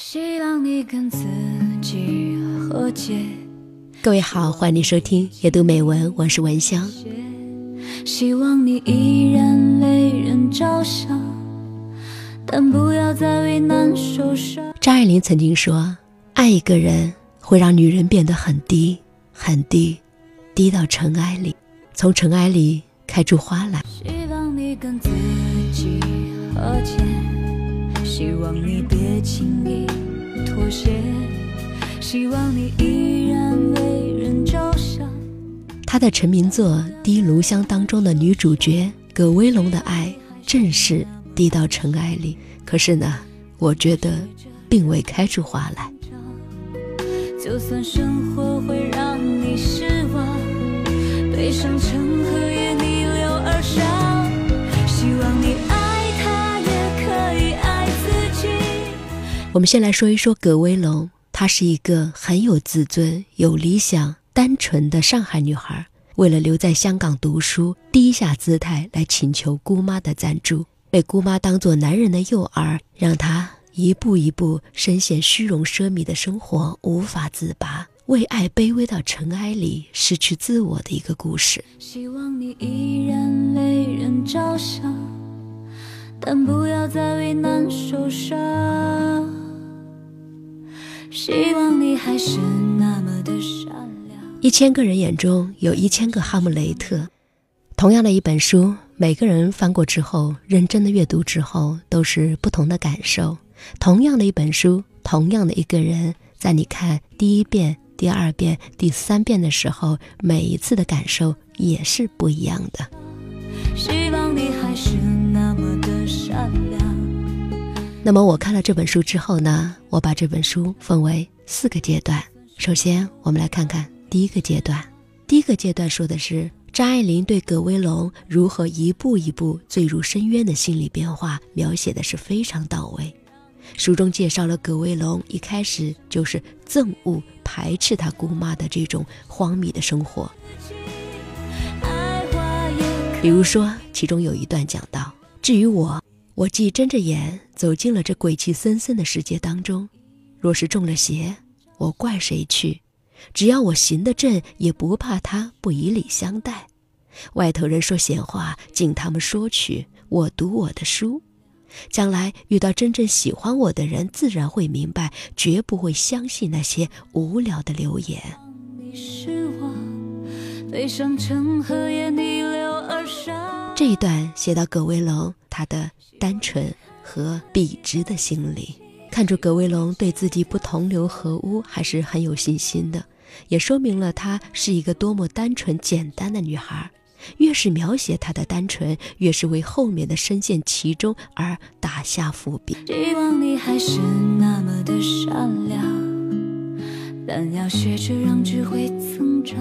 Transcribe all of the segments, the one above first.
希望你跟自己和解。各位好，欢迎收听阅读美文，我是文香。希望你依然为人着想，但不要再为难受伤。张爱玲曾经说：“爱一个人会让女人变得很低，很低，低到尘埃里，从尘埃里开出花来。”希望你跟自己和解。希望你别轻易妥协，希望你依然为人着想。他的成名作《滴炉香》当中的女主角葛威龙的爱，正是滴到尘埃里。可是呢，我觉得并未开出花来。就算生活会让你失望，悲伤成河我们先来说一说葛威龙，她是一个很有自尊、有理想、单纯的上海女孩。为了留在香港读书，低下姿态来请求姑妈的赞助，被姑妈当作男人的诱饵，让她一步一步深陷虚荣奢靡的生活，无法自拔，为爱卑微到尘埃里，失去自我的一个故事。希望你依然为人着想，但不要再为难受伤。希望你还是那么的善良。一千个人眼中有一千个哈姆雷特。同样的一本书，每个人翻过之后，认真的阅读之后，都是不同的感受。同样的一本书，同样的一个人，在你看第一遍、第二遍、第三遍的时候，每一次的感受也是不一样的。那么我看了这本书之后呢，我把这本书分为四个阶段。首先，我们来看看第一个阶段。第一个阶段说的是张爱玲对葛威龙如何一步一步坠入深渊的心理变化，描写的是非常到位。书中介绍了葛威龙一开始就是憎恶、排斥他姑妈的这种荒谬的生活。比如说，其中有一段讲到：“至于我。”我既睁着眼走进了这鬼气森森的世界当中，若是中了邪，我怪谁去？只要我行得正，也不怕他不以礼相待。外头人说闲话，尽他们说去。我读我的书，将来遇到真正喜欢我的人，自然会明白，绝不会相信那些无聊的流言。这一段写到葛威龙，他的。单纯和笔直的心理，看出葛威龙对自己不同流合污还是很有信心的，也说明了她是一个多么单纯简单的女孩。越是描写她的单纯，越是为后面的深陷其中而打下伏笔。希望你还是那么的善良，但要学着让智慧增长。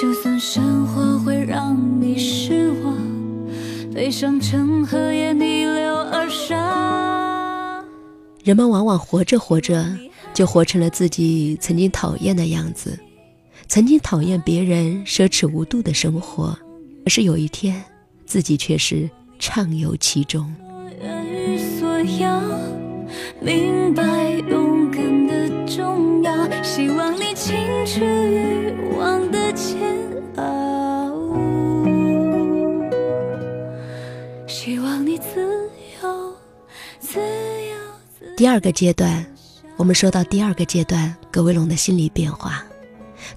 就算生活会让你失望。悲伤成河也人们往往活着活着，就活成了自己曾经讨厌的样子，曾经讨厌别人奢侈无度的生活，可是有一天，自己却是畅游其中。所要明白勇敢的重要，希望你清楚欲望的煎熬。第二个阶段，我们说到第二个阶段，葛威龙的心理变化。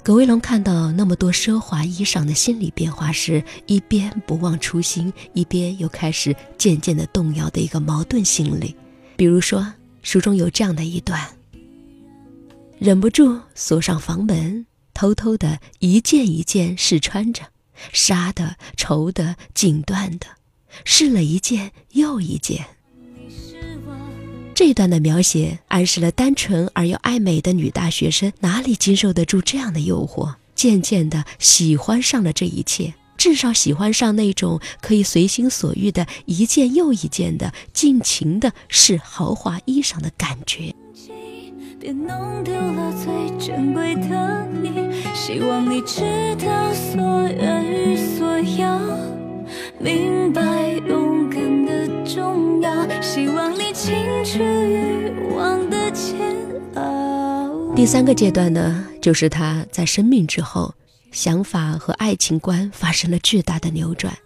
葛威龙看到那么多奢华衣裳的心理变化时，一边不忘初心，一边又开始渐渐的动摇的一个矛盾心理。比如说，书中有这样的一段：忍不住锁上房门，偷偷的一件一件试穿着，纱的、绸的、锦缎的，试了一件又一件。这段的描写暗示了单纯而又爱美的女大学生哪里经受得住这样的诱惑，渐渐的喜欢上了这一切，至少喜欢上那种可以随心所欲的一件又一件的尽情的试豪华衣裳的感觉。别弄丢了最珍贵的你，希望你知道所愿与所要，明白重要，希望你。清楚欲望的。煎熬。第三个阶段呢，就是他在生命之后，想法和爱情观发生了巨大的扭转。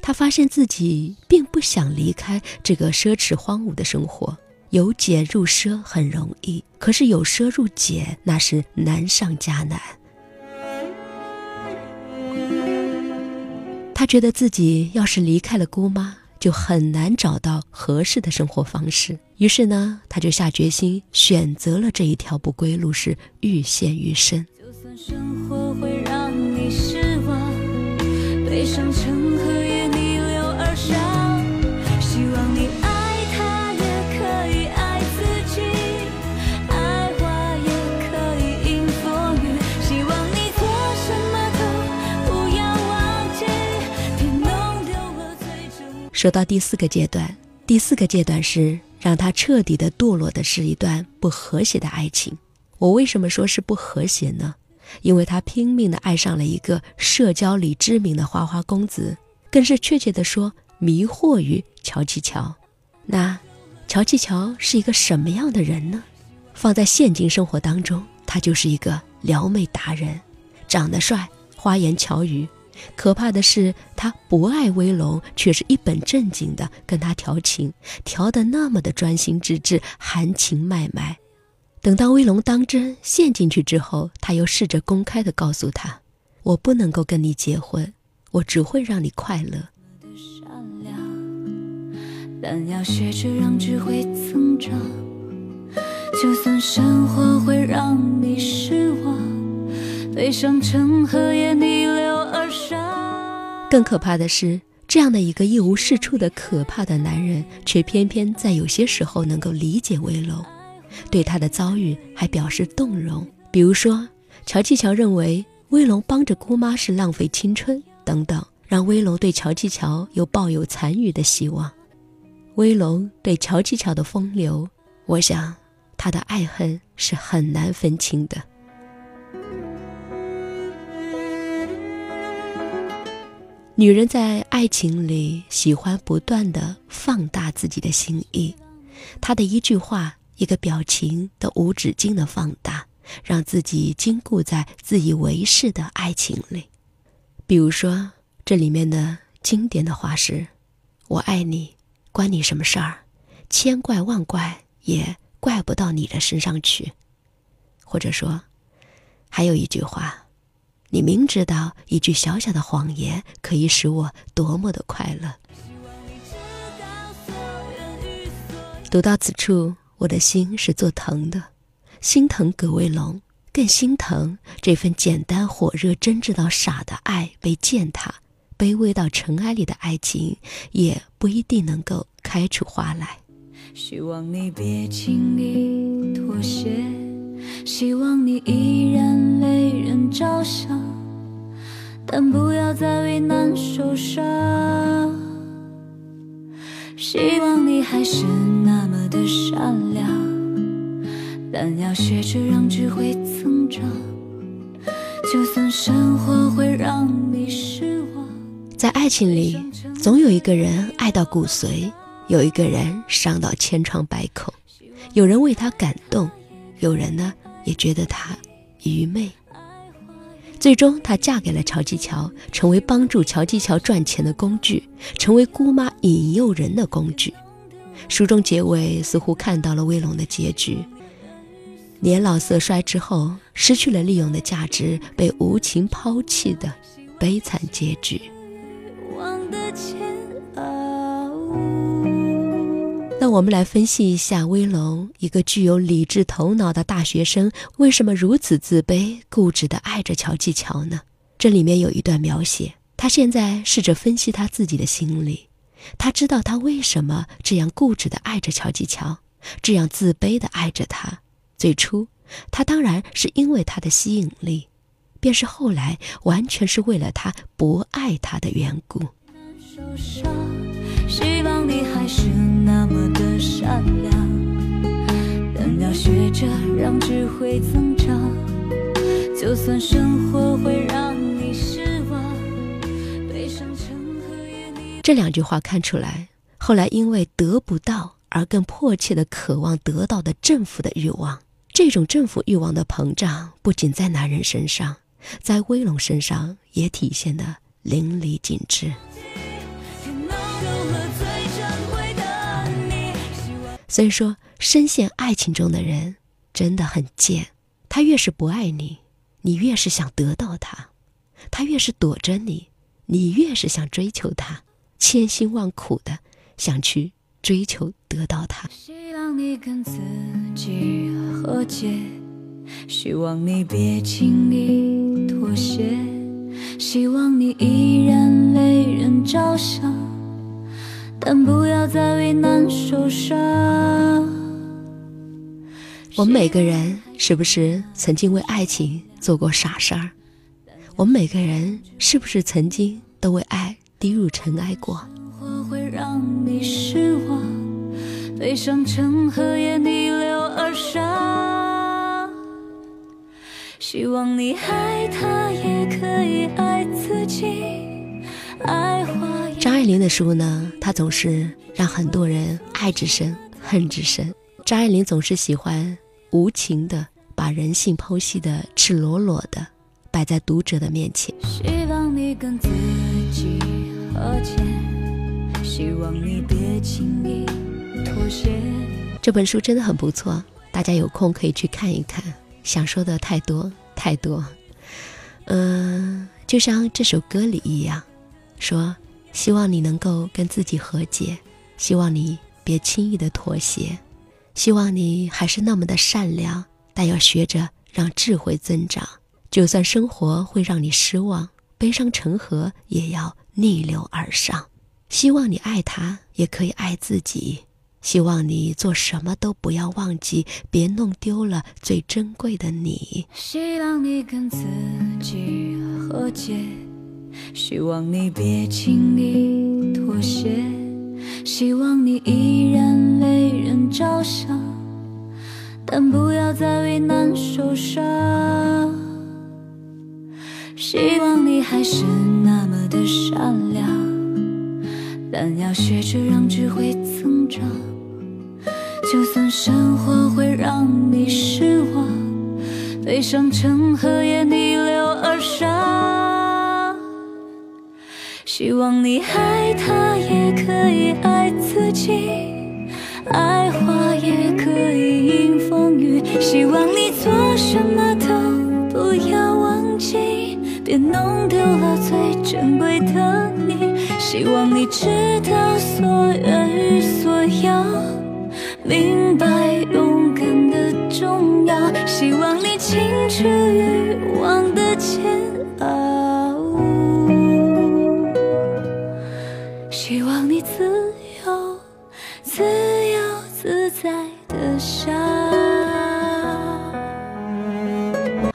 他发现自己并不想离开这个奢侈荒芜的生活，由俭入奢很容易，可是由奢入俭那是难上加难。他觉得自己要是离开了姑妈，就很难找到合适的生活方式。于是呢，他就下决心选择了这一条不归路，是愈陷愈深。就算生活会让你失望，悲伤成河也逆流而上。说到第四个阶段，第四个阶段是让他彻底的堕落的是一段不和谐的爱情。我为什么说是不和谐呢？因为他拼命的爱上了一个社交里知名的花花公子，更是确切的说迷惑于乔琪乔。那乔琪乔是一个什么样的人呢？放在现今生活当中，他就是一个撩妹达人，长得帅，花言巧语。可怕的是，他不爱威龙，却是一本正经的跟他调情，调得那么的专心致志，含情脉脉。等到威龙当真陷进去之后，他又试着公开的告诉他：“我不能够跟你结婚，我只会让你快乐。但要学着让智慧增长。就算生活会让你失望，悲伤成河也逆。更可怕的是，这样的一个一无是处的可怕的男人，却偏偏在有些时候能够理解威龙。”对他的遭遇还表示动容，比如说，乔继乔认为威龙帮着姑妈是浪费青春等等，让威龙对乔继乔又抱有残余的希望。威龙对乔继乔的风流，我想他的爱恨是很难分清的。女人在爱情里喜欢不断的放大自己的心意，她的一句话。一个表情都无止境的放大，让自己禁锢在自以为是的爱情里。比如说，这里面的经典的话是：“我爱你，关你什么事儿？千怪万怪也怪不到你的身上去。”或者说，还有一句话：“你明知道一句小小的谎言可以使我多么的快乐。”读到此处。我的心是作疼的，心疼葛卫龙，更心疼这份简单、火热、真挚到傻的爱被践踏，卑微到尘埃里的爱情，也不一定能够开出花来。希望你别轻易妥协，希望你依然为人着想，但不要再为难受伤。希望你还是那么的善良，但要学着让智慧增长。就算生活会让你失望，在爱情里，总有一个人爱到骨髓，有一个人伤到千疮百孔，有人为他感动，有人呢也觉得他愚昧。最终，她嫁给了乔继乔，成为帮助乔继乔赚钱的工具，成为姑妈引诱人的工具。书中结尾似乎看到了威龙的结局：年老色衰之后，失去了利用的价值，被无情抛弃的悲惨结局。那我们来分析一下威龙，一个具有理智头脑的大学生，为什么如此自卑、固执地爱着乔继乔呢？这里面有一段描写，他现在试着分析他自己的心理，他知道他为什么这样固执地爱着乔继乔，这样自卑地爱着他。最初，他当然是因为他的吸引力，便是后来完全是为了他不爱他的缘故。希望你还是善良，但要学着让智慧增长。就算生活会让你失望，悲伤成河也你。这两句话看出来，后来因为得不到而更迫切的渴望得到的政府的欲望。这种政府欲望的膨胀，不仅在男人身上，在威龙身上也体现的淋漓尽致。所以说，深陷爱情中的人真的很贱。他越是不爱你，你越是想得到他；他越是躲着你，你越是想追求他，千辛万苦的想去追求得到他。希望你跟自己和解，希望你别轻易妥协，希望你依然为人着想，但不要再为难受伤。我们每个人是不是曾经为爱情做过傻事儿？我们每个人是不是曾经都为爱低入尘埃过？会让你失望，悲伤成河也逆流而上。希望你爱他也可以爱自己。爱玲的书呢，她总是让很多人爱之深，恨之深。张爱玲总是喜欢无情的把人性剖析的赤裸裸的摆在读者的面前。希望你跟自己和解，希望你别轻易妥协。这本书真的很不错，大家有空可以去看一看。想说的太多。太多，嗯，就像这首歌里一样，说希望你能够跟自己和解，希望你别轻易的妥协，希望你还是那么的善良，但要学着让智慧增长。就算生活会让你失望，悲伤成河也要逆流而上。希望你爱他，也可以爱自己。希望你做什么都不要忘记，别弄丢了最珍贵的你。希望你跟自己和解，希望你别轻易妥协，希望你依然为人着想，但不要再为难受伤。希望你还是那么的善良，但要学着让智慧增长。就算生活会让你失望，悲伤成河也逆流希望你爱他也可以爱自己，爱花也可以迎风雨。希望你做什么都不要忘记，别弄丢了最珍贵的你。希望你知道所愿与所要。明白勇敢的重要，希望你清楚欲望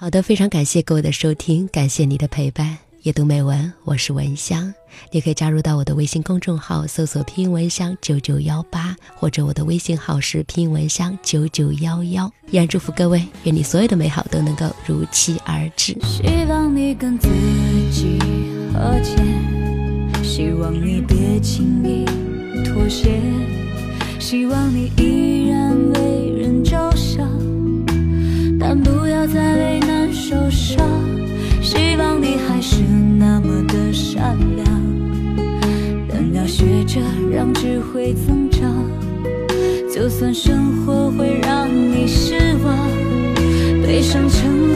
好的，非常感谢各位的收听，感谢你的陪伴。夜读美文，我是文香，你可以加入到我的微信公众号，搜索拼音文香九九幺八，或者我的微信号是拼音文香九九幺幺。依然祝福各位，愿你所有的美好都能够如期而至。希望你跟自己和解，希望你别轻易妥协，希望你依然为人着想，但不要再为难受伤。希望你还是那么的善良，但要学着让智慧增长。就算生活会让你失望，悲伤成